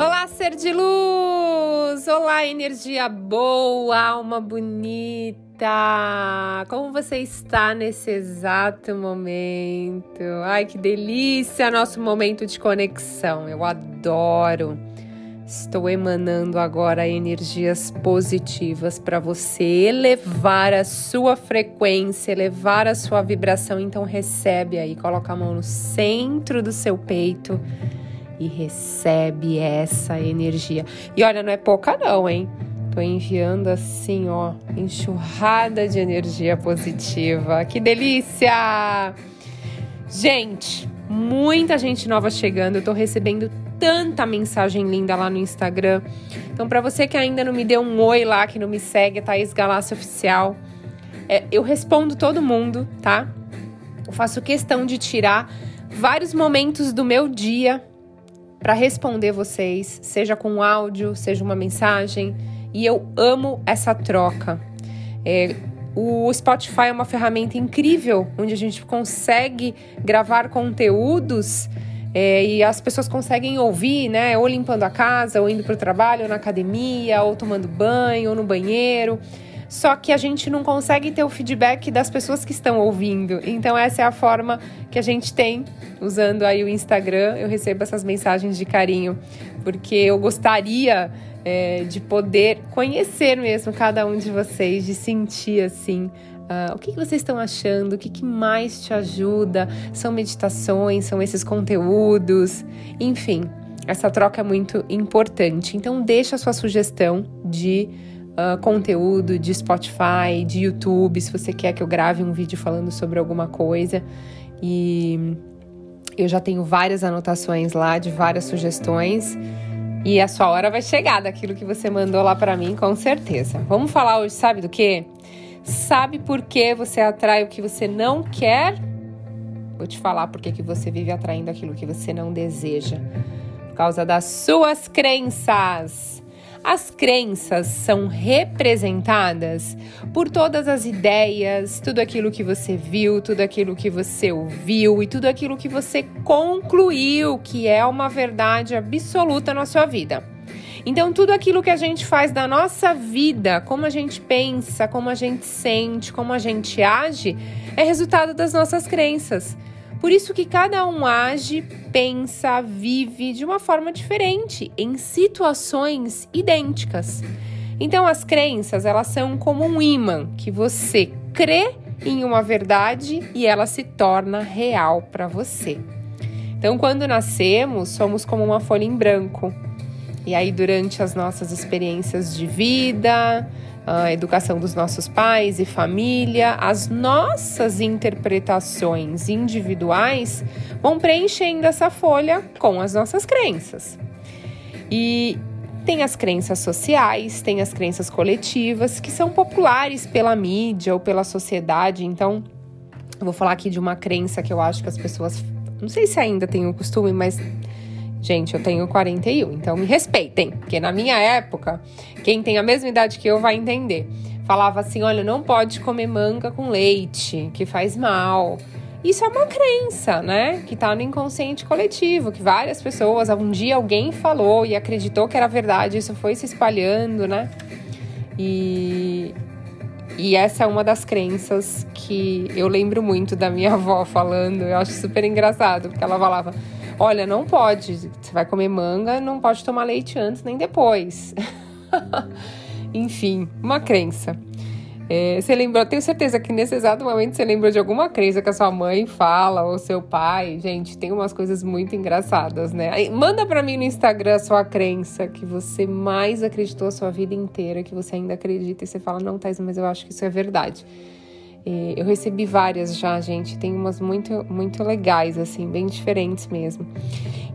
Olá, ser de luz! Olá, energia boa, alma bonita! Como você está nesse exato momento? Ai, que delícia! Nosso momento de conexão, eu adoro! Estou emanando agora energias positivas para você elevar a sua frequência, elevar a sua vibração. Então recebe aí, coloca a mão no centro do seu peito e recebe essa energia. E olha, não é pouca não, hein? Tô enviando assim, ó, enxurrada de energia positiva. Que delícia! Gente, muita gente nova chegando. Eu tô recebendo tanta mensagem linda lá no Instagram. Então, para você que ainda não me deu um oi lá, que não me segue, Thaís Galácio Oficial, é, eu respondo todo mundo, tá? Eu faço questão de tirar vários momentos do meu dia para responder vocês, seja com áudio, seja uma mensagem. E eu amo essa troca. É, o Spotify é uma ferramenta incrível onde a gente consegue gravar conteúdos é, e as pessoas conseguem ouvir, né? Ou limpando a casa, ou indo para o trabalho, ou na academia, ou tomando banho, ou no banheiro. Só que a gente não consegue ter o feedback das pessoas que estão ouvindo. Então essa é a forma que a gente tem usando aí o Instagram. Eu recebo essas mensagens de carinho, porque eu gostaria é, de poder conhecer mesmo cada um de vocês, de sentir assim Uh, o que, que, vocês estão achando? O que, que, mais te ajuda? São meditações? São esses conteúdos? Enfim, essa troca é muito importante. Então, deixa a sua sugestão de uh, conteúdo de Spotify, de YouTube, se você quer que eu grave um vídeo falando sobre alguma coisa. E eu já tenho várias anotações lá de várias sugestões. E a sua hora vai chegar daquilo que você mandou lá para mim, com certeza. Vamos falar hoje, sabe do quê? Sabe por que você atrai o que você não quer? Vou te falar por que você vive atraindo aquilo que você não deseja. Por causa das suas crenças. As crenças são representadas por todas as ideias, tudo aquilo que você viu, tudo aquilo que você ouviu e tudo aquilo que você concluiu que é uma verdade absoluta na sua vida. Então, tudo aquilo que a gente faz da nossa vida, como a gente pensa, como a gente sente, como a gente age, é resultado das nossas crenças. Por isso que cada um age, pensa, vive de uma forma diferente, em situações idênticas. Então, as crenças, elas são como um imã que você crê em uma verdade e ela se torna real para você. Então, quando nascemos, somos como uma folha em branco. E aí, durante as nossas experiências de vida, a educação dos nossos pais e família, as nossas interpretações individuais vão preenchendo essa folha com as nossas crenças. E tem as crenças sociais, tem as crenças coletivas, que são populares pela mídia ou pela sociedade. Então, eu vou falar aqui de uma crença que eu acho que as pessoas. Não sei se ainda tem o costume, mas Gente, eu tenho 41, então me respeitem, porque na minha época, quem tem a mesma idade que eu vai entender. Falava assim: olha, não pode comer manga com leite, que faz mal. Isso é uma crença, né? Que tá no inconsciente coletivo, que várias pessoas, um dia alguém falou e acreditou que era verdade, isso foi se espalhando, né? E, e essa é uma das crenças que eu lembro muito da minha avó falando, eu acho super engraçado, porque ela falava Olha, não pode. Você vai comer manga, não pode tomar leite antes nem depois. Enfim, uma crença. É, você lembrou, tenho certeza que nesse exato momento você lembrou de alguma crença que a sua mãe fala ou seu pai. Gente, tem umas coisas muito engraçadas, né? Aí, manda para mim no Instagram a sua crença que você mais acreditou a sua vida inteira, que você ainda acredita e você fala, não, Thais, mas eu acho que isso é verdade. Eu recebi várias já, gente. Tem umas muito, muito legais, assim, bem diferentes mesmo.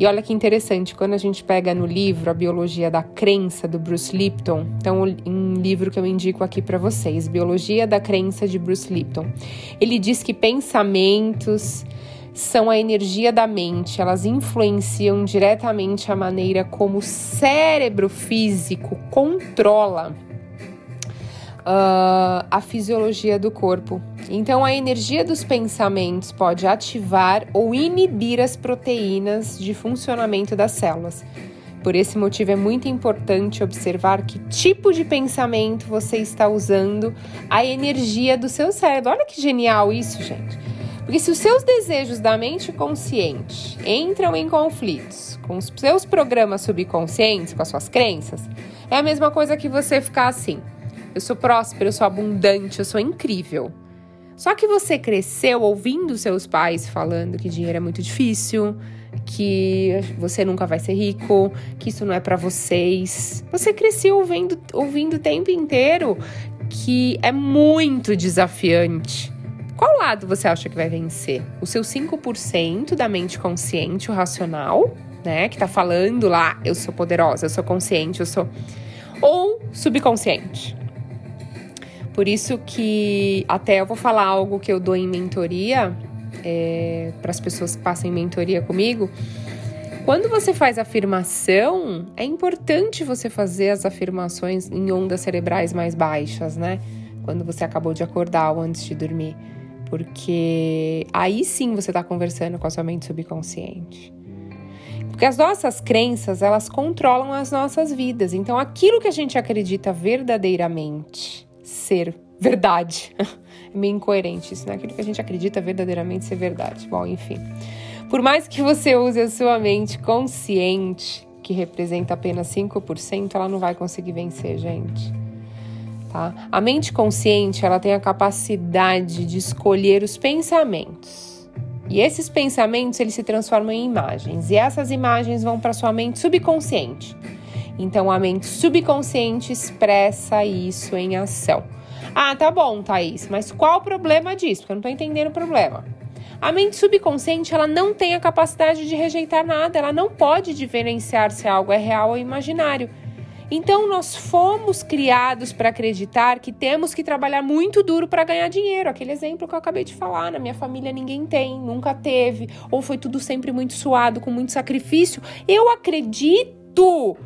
E olha que interessante, quando a gente pega no livro A Biologia da Crença, do Bruce Lipton, então um livro que eu indico aqui para vocês, Biologia da Crença de Bruce Lipton. Ele diz que pensamentos são a energia da mente, elas influenciam diretamente a maneira como o cérebro físico controla uh, a fisiologia do corpo. Então, a energia dos pensamentos pode ativar ou inibir as proteínas de funcionamento das células. Por esse motivo é muito importante observar que tipo de pensamento você está usando a energia do seu cérebro. Olha que genial isso, gente. Porque se os seus desejos da mente consciente entram em conflitos com os seus programas subconscientes, com as suas crenças, é a mesma coisa que você ficar assim: eu sou próspero, eu sou abundante, eu sou incrível. Só que você cresceu ouvindo seus pais falando que dinheiro é muito difícil, que você nunca vai ser rico, que isso não é para vocês. Você cresceu ouvindo, ouvindo o tempo inteiro que é muito desafiante. Qual lado você acha que vai vencer? O seu 5% da mente consciente, o racional, né, que tá falando lá, eu sou poderosa, eu sou consciente, eu sou ou subconsciente. Por isso que até eu vou falar algo que eu dou em mentoria, é, para as pessoas que passam em mentoria comigo. Quando você faz afirmação, é importante você fazer as afirmações em ondas cerebrais mais baixas, né? Quando você acabou de acordar ou antes de dormir. Porque aí sim você está conversando com a sua mente subconsciente. Porque as nossas crenças, elas controlam as nossas vidas. Então, aquilo que a gente acredita verdadeiramente ser verdade. É meio incoerente isso, né? Aquilo que a gente acredita verdadeiramente ser verdade. Bom, enfim. Por mais que você use a sua mente consciente, que representa apenas 5%, ela não vai conseguir vencer, gente. Tá? A mente consciente, ela tem a capacidade de escolher os pensamentos. E esses pensamentos, eles se transformam em imagens, e essas imagens vão para sua mente subconsciente. Então a mente subconsciente expressa isso em ação. Ah, tá bom, Thaís, mas qual o problema disso? Porque eu não tô entendendo o problema. A mente subconsciente, ela não tem a capacidade de rejeitar nada, ela não pode diferenciar se algo é real ou imaginário. Então, nós fomos criados para acreditar que temos que trabalhar muito duro para ganhar dinheiro. Aquele exemplo que eu acabei de falar, na minha família ninguém tem, nunca teve, ou foi tudo sempre muito suado, com muito sacrifício. Eu acredito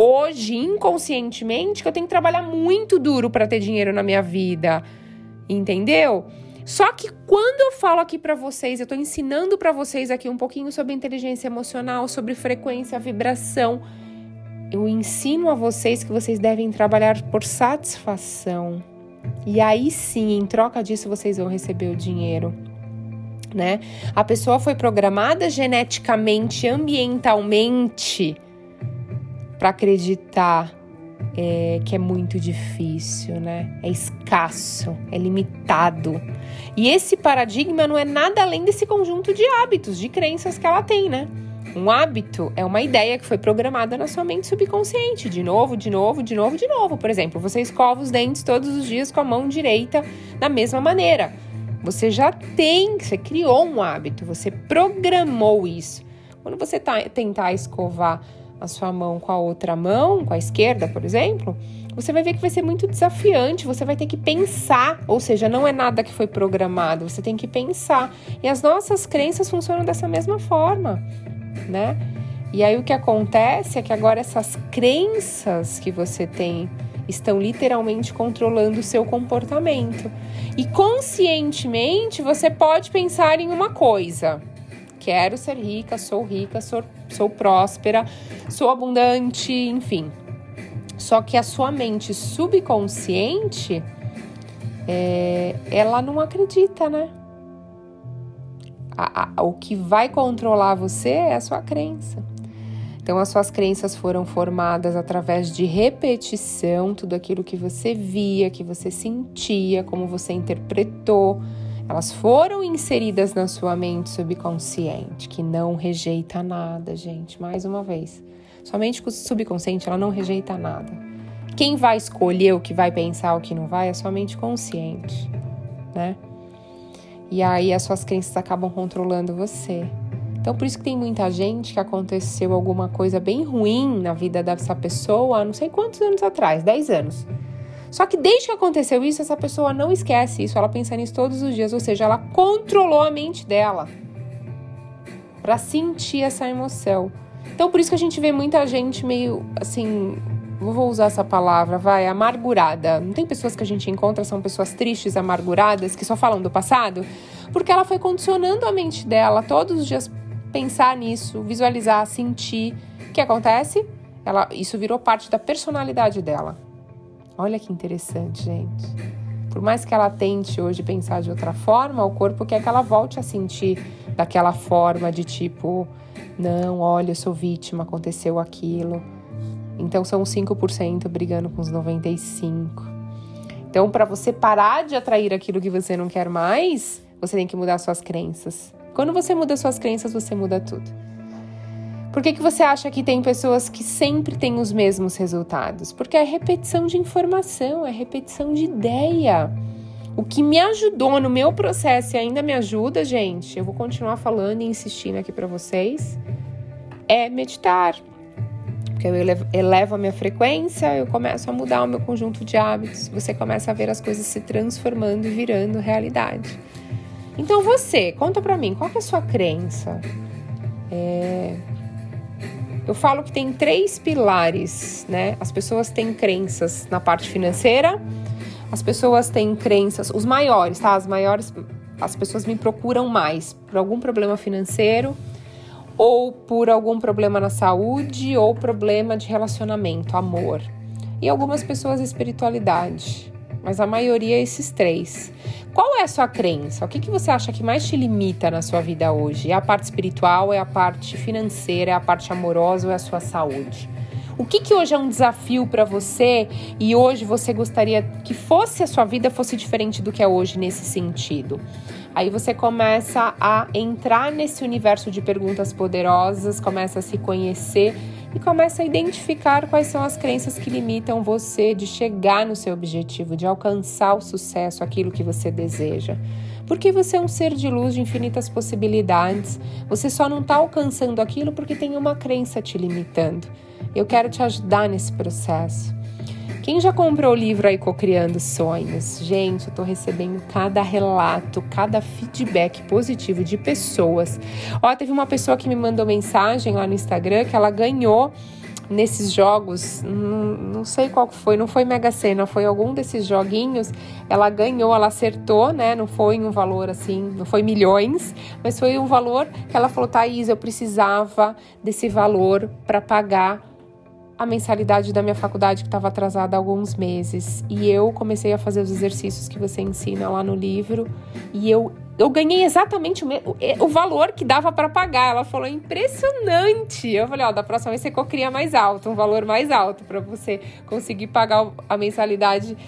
hoje, inconscientemente, que eu tenho que trabalhar muito duro para ter dinheiro na minha vida. Entendeu? Só que quando eu falo aqui para vocês, eu estou ensinando para vocês aqui um pouquinho sobre inteligência emocional, sobre frequência, vibração. Eu ensino a vocês que vocês devem trabalhar por satisfação. E aí sim, em troca disso, vocês vão receber o dinheiro. Né? A pessoa foi programada geneticamente, ambientalmente para acreditar é, que é muito difícil, né? É escasso, é limitado. E esse paradigma não é nada além desse conjunto de hábitos, de crenças que ela tem, né? Um hábito é uma ideia que foi programada na sua mente subconsciente, de novo, de novo, de novo, de novo. Por exemplo, você escova os dentes todos os dias com a mão direita da mesma maneira. Você já tem, você criou um hábito, você programou isso. Quando você tá, tentar escovar a sua mão com a outra mão, com a esquerda, por exemplo, você vai ver que vai ser muito desafiante, você vai ter que pensar, ou seja, não é nada que foi programado, você tem que pensar. E as nossas crenças funcionam dessa mesma forma, né? E aí o que acontece é que agora essas crenças que você tem estão literalmente controlando o seu comportamento. E conscientemente você pode pensar em uma coisa: quero ser rica, sou rica, sou, sou próspera, sou abundante, enfim. Só que a sua mente subconsciente, é, ela não acredita, né? A, a, o que vai controlar você é a sua crença. Então, as suas crenças foram formadas através de repetição, tudo aquilo que você via, que você sentia, como você interpretou elas foram inseridas na sua mente subconsciente, que não rejeita nada, gente. Mais uma vez, sua mente subconsciente ela não rejeita nada. Quem vai escolher o que vai pensar, o que não vai, é sua mente consciente, né? E aí as suas crenças acabam controlando você. Então, por isso que tem muita gente que aconteceu alguma coisa bem ruim na vida dessa pessoa, não sei quantos anos atrás, 10 anos. Só que desde que aconteceu isso, essa pessoa não esquece isso, ela pensa nisso todos os dias, ou seja, ela controlou a mente dela para sentir essa emoção. Então, por isso que a gente vê muita gente meio assim, vou usar essa palavra, vai, amargurada. Não tem pessoas que a gente encontra, são pessoas tristes, amarguradas, que só falam do passado, porque ela foi condicionando a mente dela todos os dias pensar nisso, visualizar, sentir O que acontece? Ela, isso virou parte da personalidade dela. Olha que interessante, gente. Por mais que ela tente hoje pensar de outra forma, o corpo quer que ela volte a sentir daquela forma de tipo, não, olha, eu sou vítima, aconteceu aquilo. Então são os 5% brigando com os 95. Então, para você parar de atrair aquilo que você não quer mais, você tem que mudar suas crenças. Quando você muda suas crenças, você muda tudo. Por que, que você acha que tem pessoas que sempre têm os mesmos resultados? Porque é repetição de informação, é repetição de ideia. O que me ajudou no meu processo e ainda me ajuda, gente, eu vou continuar falando e insistindo aqui para vocês, é meditar. Porque eu elevo a minha frequência, eu começo a mudar o meu conjunto de hábitos, você começa a ver as coisas se transformando e virando realidade. Então você, conta para mim, qual é a sua crença? É, eu falo que tem três pilares, né? As pessoas têm crenças na parte financeira, as pessoas têm crenças, os maiores, tá? As maiores, as pessoas me procuram mais por algum problema financeiro, ou por algum problema na saúde, ou problema de relacionamento, amor. E algumas pessoas espiritualidade mas a maioria é esses três. Qual é a sua crença? O que, que você acha que mais te limita na sua vida hoje? É a parte espiritual, é a parte financeira, é a parte amorosa ou é a sua saúde? O que, que hoje é um desafio para você e hoje você gostaria que fosse a sua vida fosse diferente do que é hoje nesse sentido? Aí você começa a entrar nesse universo de perguntas poderosas, começa a se conhecer e começa a identificar quais são as crenças que limitam você de chegar no seu objetivo, de alcançar o sucesso, aquilo que você deseja. Porque você é um ser de luz de infinitas possibilidades. Você só não está alcançando aquilo porque tem uma crença te limitando. Eu quero te ajudar nesse processo. Quem já comprou o livro aí Cocriando Sonhos? Gente, eu tô recebendo cada relato, cada feedback positivo de pessoas. Ó, teve uma pessoa que me mandou mensagem lá no Instagram que ela ganhou nesses jogos, não, não, sei qual foi, não foi Mega Sena, foi algum desses joguinhos, ela ganhou, ela acertou, né? Não foi um valor assim, não foi milhões, mas foi um valor que ela falou, Thaís, eu precisava desse valor para pagar a mensalidade da minha faculdade que estava atrasada há alguns meses. E eu comecei a fazer os exercícios que você ensina lá no livro. E eu, eu ganhei exatamente o, o, valor que dava para pagar. Ela falou: impressionante. Eu falei: ó, da próxima vez você cocria mais alto, um valor mais alto, para você conseguir pagar a mensalidade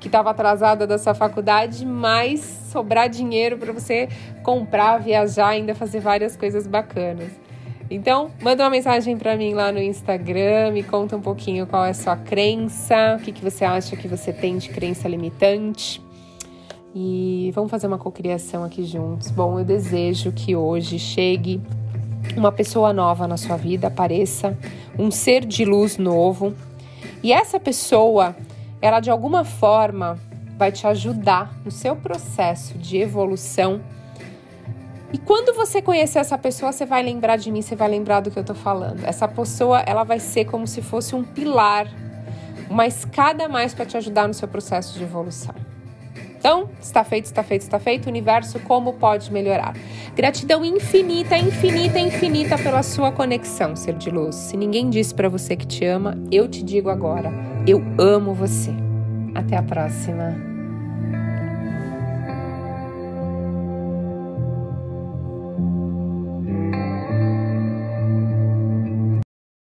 que estava atrasada da sua faculdade, mais sobrar dinheiro para você comprar, viajar, ainda fazer várias coisas bacanas. Então, manda uma mensagem para mim lá no Instagram, me conta um pouquinho qual é a sua crença, o que, que você acha que você tem de crença limitante. E vamos fazer uma cocriação aqui juntos. Bom, eu desejo que hoje chegue uma pessoa nova na sua vida, apareça um ser de luz novo. E essa pessoa, ela de alguma forma vai te ajudar no seu processo de evolução e quando você conhecer essa pessoa, você vai lembrar de mim, você vai lembrar do que eu tô falando. Essa pessoa, ela vai ser como se fosse um pilar, uma escada a mais para te ajudar no seu processo de evolução. Então, está feito, está feito, está feito. Universo, como pode melhorar? Gratidão infinita, infinita, infinita pela sua conexão, ser de luz. Se ninguém disse para você que te ama, eu te digo agora: eu amo você. Até a próxima.